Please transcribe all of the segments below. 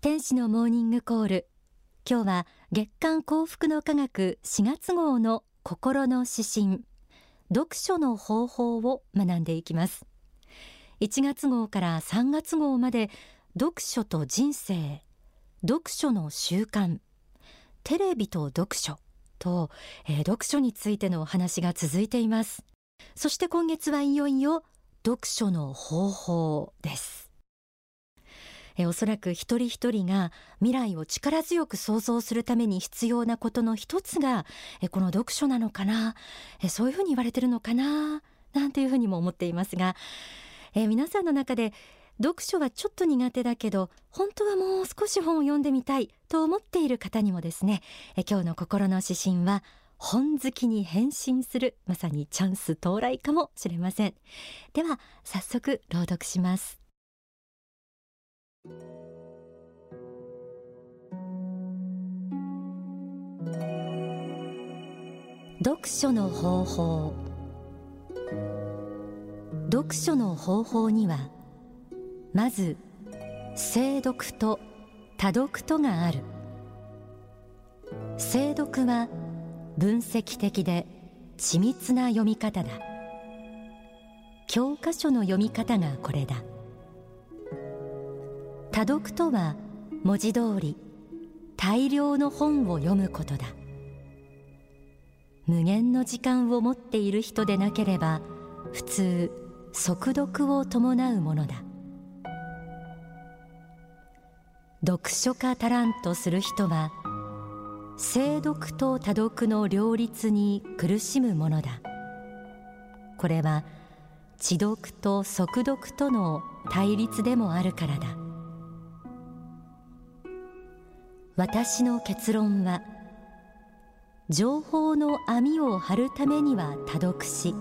天使のモーニングコール。今日は月刊幸福の科学4月号の心の指針。読書の方法を学んでいきます。1月号から3月号まで読書と人生。読書の習慣。テレビと読書。と、えー、読書についてのお話が続いています。そして今月はいよいよ読書の方法です。えおそらく一人一人が未来を力強く想像するために必要なことの一つがえこの読書なのかなえそういうふうに言われてるのかななんていうふうにも思っていますがえ皆さんの中で読書はちょっと苦手だけど本当はもう少し本を読んでみたいと思っている方にもですねえ今日の心の指針は本好きに変身するまさにチャンス到来かもしれません。では早速朗読します。読書の方法。読書の方法にはまず精読と多読とがある。精読は分析的で緻密な読み方だ。教科書の読み方がこれだ。多読とは文字通り大量の本を読むことだ。無限の時間を持っている人でなければ普通速読を伴うものだ。読書家足らんとする人は精読と多読の両立に苦しむものだ。これは知読と速読との対立でもあるからだ。私の結論は情報の網を張るためには多読し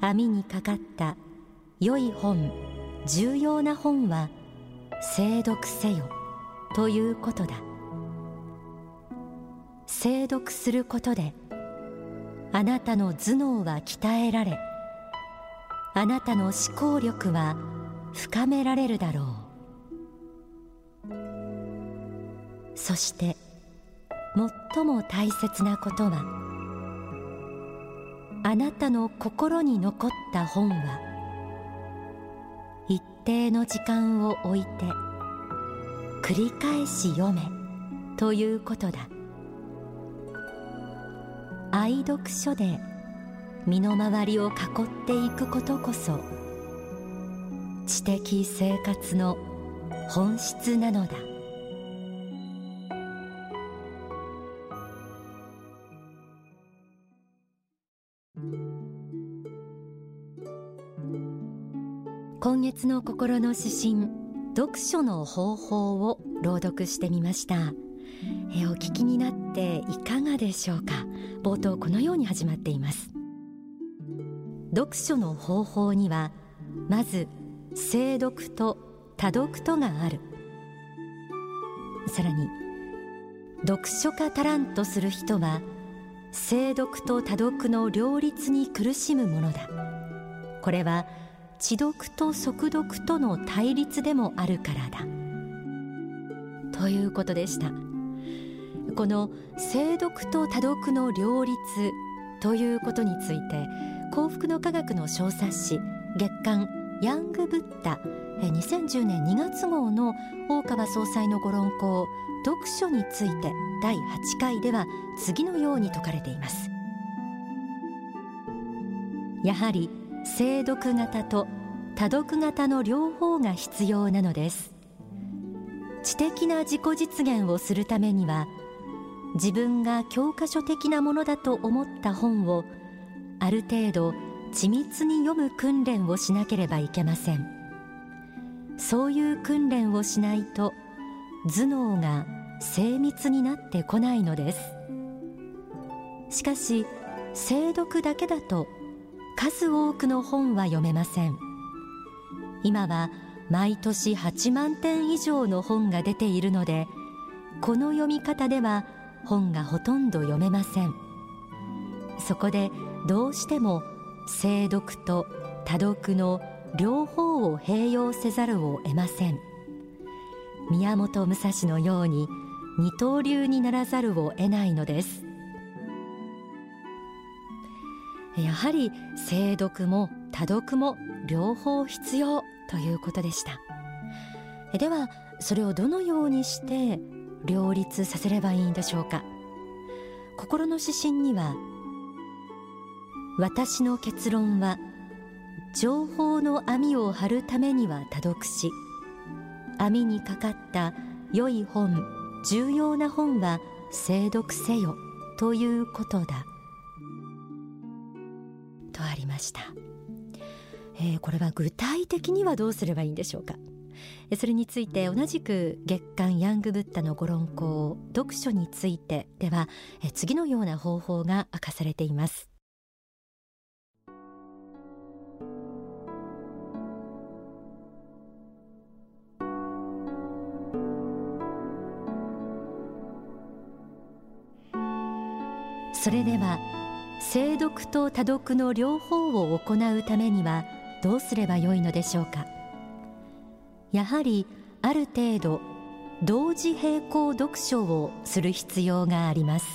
網にかかった良い本重要な本は精読せよということだ。精読することであなたの頭脳は鍛えられあなたの思考力は深められるだろう。そして最も大切なことはあなたの心に残った本は一定の時間を置いて繰り返し読めということだ。愛読書で身の回りを囲っていくことこそ知的生活の本質なのだ。月の心の指針読書の方法を朗読してみました。えお聞きになっていかがでしょうか？冒頭このように始まっています。読書の方法にはまず精読と多読とがある。さらに読書家足らんとする人は精読と多読の両立に苦しむものだ。これは知読と速読との対立でもあるからだ。ということでした。この精読と多読の両立ということについて幸福の科学の小冊子月刊ヤングブッダ2010年2月号の大川総裁のご論考読書について第8回では次のように説かれています。やはり精読型と多読型の両方が必要なのです。知的な自己実現をするためには自分が教科書的なものだと思った本をある程度緻密に読む訓練をしなければいけません。そういう訓練をしないと頭脳が精密になってこないのです。しかし精読だけだと数多くの本は読めません。今は毎年8万点以上の本が出ているのでこの読み方では本がほとんど読めません。そこでどうしても精読と多読の両方を併用せざるを得ません。宮本武蔵のように二刀流にならざるを得ないのです。やはり精読も多読も両方必要ということでした。ではそれをどのようにして両立させればいいんでしょうか。心の指針には私の結論は情報の網を張るためには多読し網にかかった良い本重要な本は精読せよということだ。とありました、えー、これは具体的にはどうすればいいんでしょうか？それについて同じく月刊ヤングブッダのご論考読書についてでは次のような方法が明かされています。それでは精読と多読の両方を行うためにはどうすればよいのでしょうか？やはりある程度同時並行読書をする必要があります。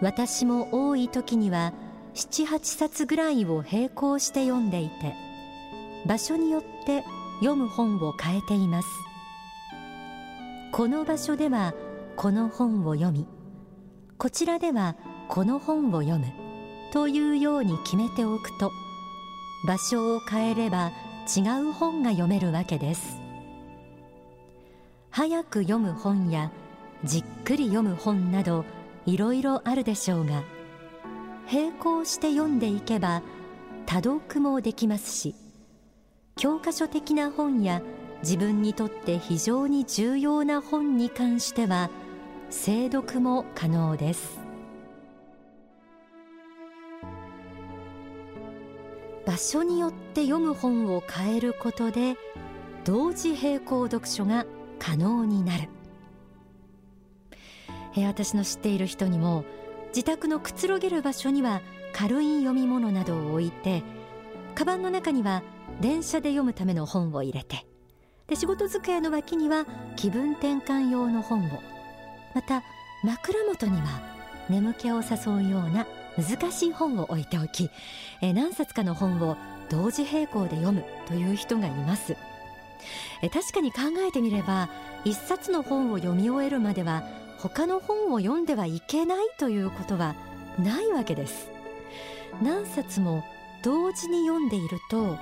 私も多い時には78冊ぐらいを並行して読んでいて場所によって読む本を変えています。この場所ではこの本を読みこちらではこの本を読むというように決めておくと場所を変えれば違う本が読めるわけです。早く読む本やじっくり読む本などいろいろあるでしょうが並行して読んでいけば多読もできますし教科書的な本や自分にとって非常に重要な本に関しては精読も可能です。所によって読む本を変えることで同時並行読書が可能になる。え私の知っている人にも自宅のくつろげる場所には軽い読み物などを置いてカバンの中には電車で読むための本を入れてで仕事机の脇には気分転換用の本をまた枕元には眠気を誘うような難しい本を置いておき、え何冊かの本を同時並行で読むという人がいます。え確かに考えてみれば一冊の本を読み終えるまでは他の本を読んではいけないということはないわけです。何冊も同時に読んでいると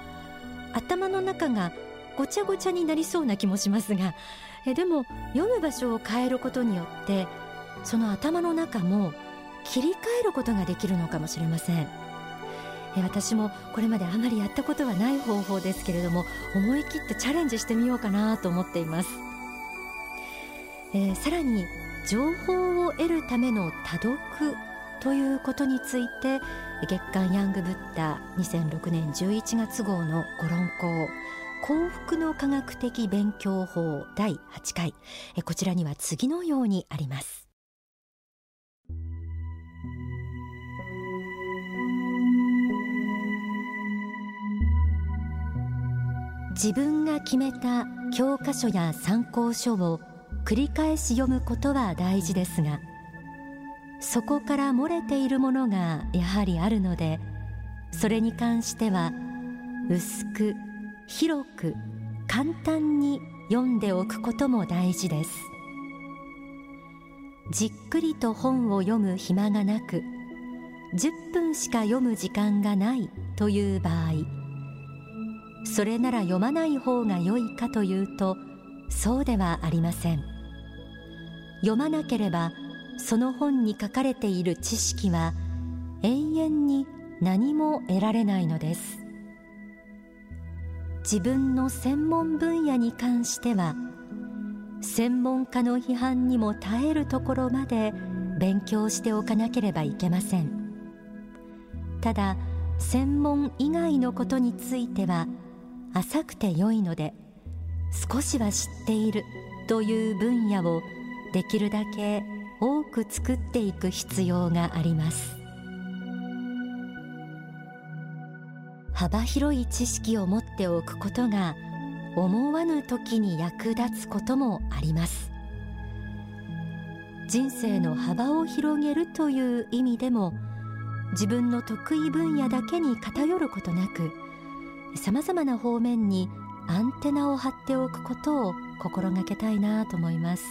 頭の中がごちゃごちゃになりそうな気もしますがえでも読む場所を変えることによってその頭の中も切り替えることができるのかもしれません。私もこれまであまりやったことはない方法ですけれども思い切ってチャレンジしてみようかなと思っています、えー、さらに情報を得るための多読ということについて月刊ヤングブッダ2006年11月号のご論考幸福の科学的勉強法第8回こちらには次のようにあります。自分が決めた教科書や参考書を繰り返し読むことは大事ですがそこから漏れているものがやはりあるのでそれに関しては薄く広く簡単に読んでおくことも大事です。じっくりと本を読む暇がなく10分しか読む時間がないという場合それなら読まない方が良いかというとそうではありません。読まなければその本に書かれている知識は永遠に何も得られないのです。自分の専門分野に関しては専門家の批判にも耐えるところまで勉強しておかなければいけません。ただ専門以外のことについては浅くて良いので少しは知っているという分野をできるだけ多く作っていく必要があります。幅広い知識を持っておくことが思わぬ時に役立つこともあります。人生の幅を広げるという意味でも自分の得意分野だけに偏ることなくさまざまな方面にアンテナを張っておくことを心がけたいなと思います。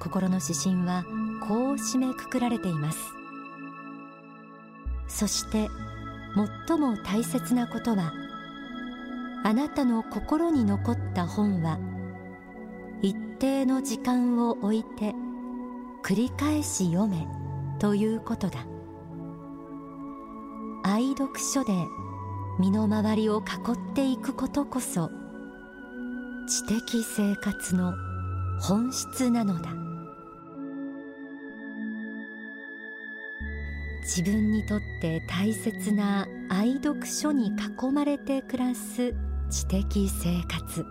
心の指針はこう締めくくられています。そして最も大切なことはあなたの心に残った本は一定の時間を置いて繰り返し読めということだ。愛読書で身の回りを囲っていくことこそ知的生活の本質なのだ。自分にとって大切な愛読書に囲まれて暮らす知的生活。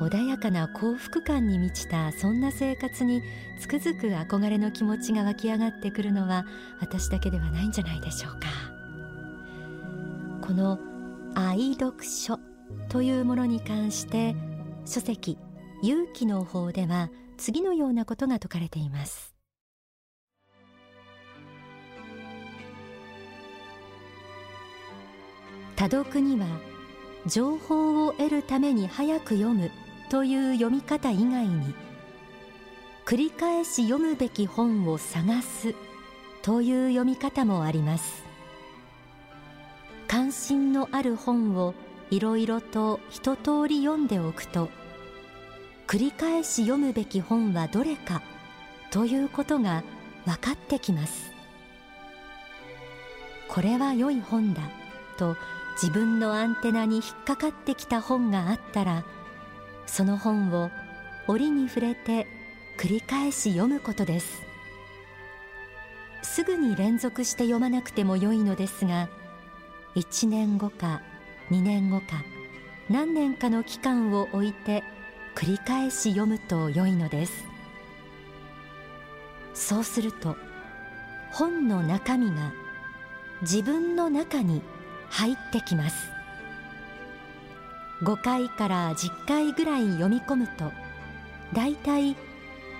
穏やかな幸福感に満ちたそんな生活につくづく憧れの気持ちが湧き上がってくるのは私だけではないんじゃないでしょうか。この愛読書というものに関して書籍勇気の方では次のようなことが説かれています。多読には情報を得るために早く読むという読み方以外に繰り返し読むべき本を探すという読み方もあります。関心のある本をいろいろと一通り読んでおくと繰り返し読むべき本はどれかということが分かってきます。これは良い本だと自分のアンテナに引っかかってきた本があったらその本を折に触れて繰り返し読むことです。すぐに連続して読まなくても良いのですが1年後か2年後か何年かの期間を置いて繰り返し読むと良いのです。そうすると本の中身が自分の中に入ってきます。5回から10回ぐらい読み込むとだいたい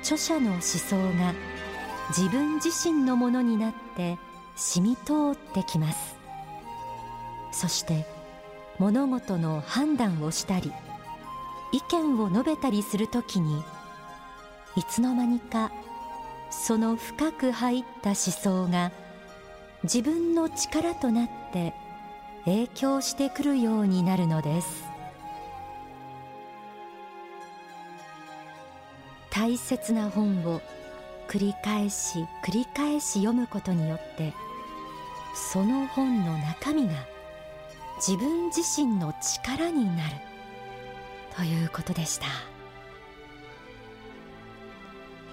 著者の思想が自分自身のものになって染み通ってきます。そして物事の判断をしたり意見を述べたりするときにいつの間にかその深く入った思想が自分の力となって影響してくるようになるのです。大切な本を繰り返し繰り返し読むことによってその本の中身が自分自身の力になる。ということでした。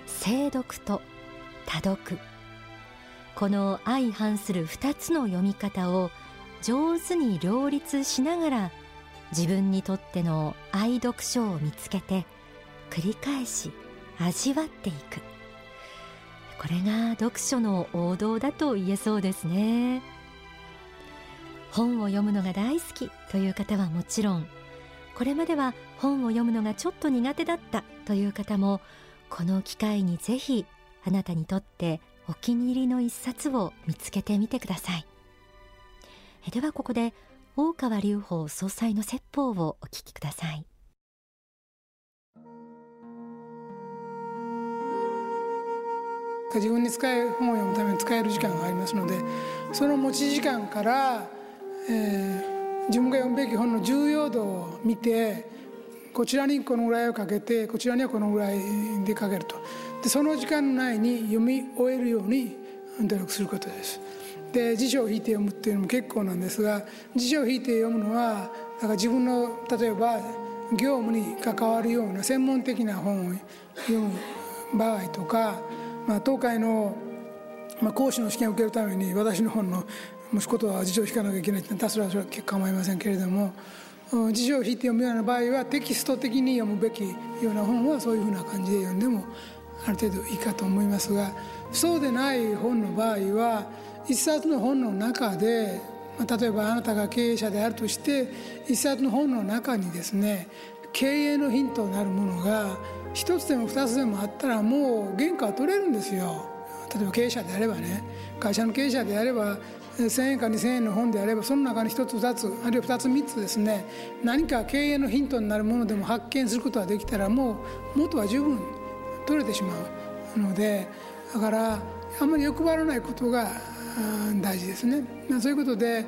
精読と多読。この相反する2つの読み方を上手に両立しながら自分にとっての愛読書を見つけて繰り返し味わっていく。これが読書の王道だと言えそうですね。本を読むのが大好きという方はもちろんこれまでは本を読むのがちょっと苦手だったという方もこの機会にぜひあなたにとってお気に入りの一冊を見つけてみてください。ではここで大川隆法総裁の説法をお聞きください。自分に使え本を読むために使える時間がありますのでその持ち時間から、えー、自分が読むべき本の重要度を見てこちらにこのぐらいをかけてこちらにはこのぐらいでかけると。でその時間内に読み終えるように努力することです。で辞書を引いて読むっていうのも結構なんですが辞書を引いて読むのはだから自分の例えば業務に関わるような専門的な本を読む場合とかまあ、東海の、まあ、講師の試験を受けるために私の本のもしことは辞書を引かなきゃいけないって多数はそれは構いませんけれども辞書を引いて読むような場合はテキスト的に読むべきような本はそういうふうな感じで読んでもある程度いいかと思いますがそうでない本の場合は一冊の本の中で例えばあなたが経営者であるとして一冊の本の中にですね経営のヒントになるものが一つでも二つでもあったらもう原価は取れるんですよ。例えば経営者であればね会社の経営者であれば1000円か2000円の本であればその中に1つ2つあるいは2つ3つですね何か経営のヒントになるものでも発見することができたらもう元は十分取れてしまうのでだからあんまり欲張らないことが大事ですね。そういうことで、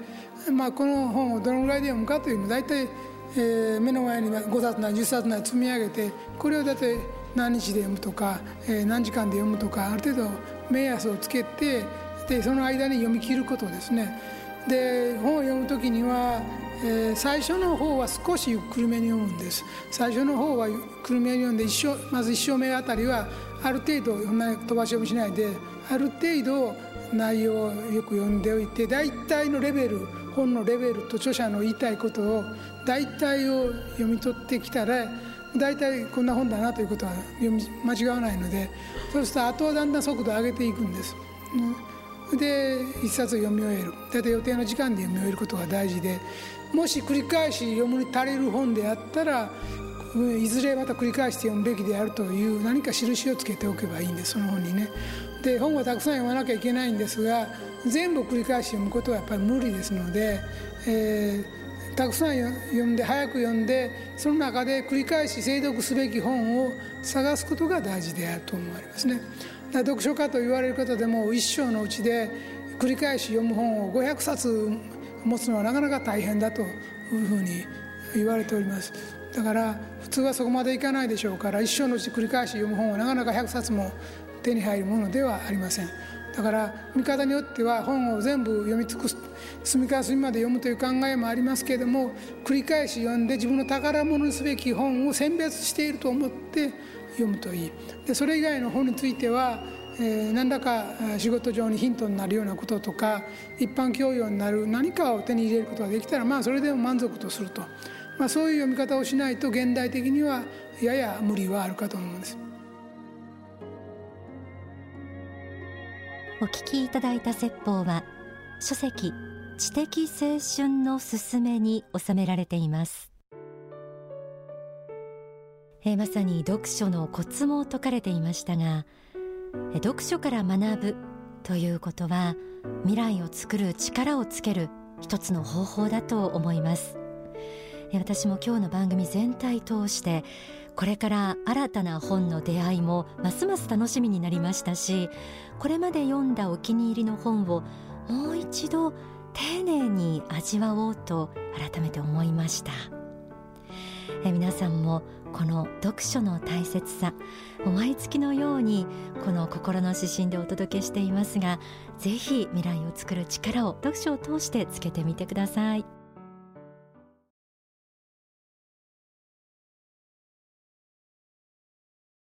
まあ、この本をどのぐらいで読むかというのを大体、えー、目の前に5冊なり10冊なり積み上げてこれを大体何日で読むとか、えー、何時間で読むとかある程度目安をつけてでその間に読み切ることですね。で本を読む時には、えー、最初の方は少しゆっくりめに読むんです最初の方はゆっくりめに読んで一章まず1章目あたりはある程度そんな飛ばし読みしないである程度内容をよく読んでおいて大体のレベル本のレベルと著者の言いたいことを大体を読み取ってきたら大体こんな本だなということは読み間違わないのでそうするとあとはだんだん速度を上げていくんです。うんで一冊読み終える大体予定の時間で読み終えることが大事でもし繰り返し読むに足りる本であったらいずれまた繰り返して読むべきであるという何か印をつけておけばいいんですその本にね。で本はたくさん読まなきゃいけないんですが全部繰り返し読むことはやっぱり無理ですので、えー、たくさん読んで早く読んでその中で繰り返し精読すべき本を探すことが大事であると思われますね。読書家と言われる方でも一生のうちで繰り返し読む本を500冊持つのはなかなか大変だというふうに言われております。だから普通はそこまでいかないでしょうから一生のうち繰り返し読む本はなかなか100冊も手に入るものではありません。だから見方によっては本を全部読み尽くす隅から隅まで読むという考えもありますけれども繰り返し読んで自分の宝物にすべき本を選別していると思って読むといい。でそれ以外の本については、えー、何らか仕事上にヒントになるようなこととか一般教養になる何かを手に入れることができたらまあそれでも満足とすると、まあ、そういう読み方をしないと現代的にはやや無理はあるかと思うんです。お聞きいただいた説法は書籍知的青春のすすめに収められています。えまさに読書のコツも説かれていましたが読書から学ぶということは未来を作る力をつける一つの方法だと思います。私も今日の番組全体通してこれから新たな本の出会いもますます楽しみになりましたしこれまで読んだお気に入りの本をもう一度丁寧に味わおうと改めて思いました。え皆さんもこの読書の大切さ毎月のようにこの心の指針でお届けしていますがぜひ未来を作る力を読書を通してつけてみてください。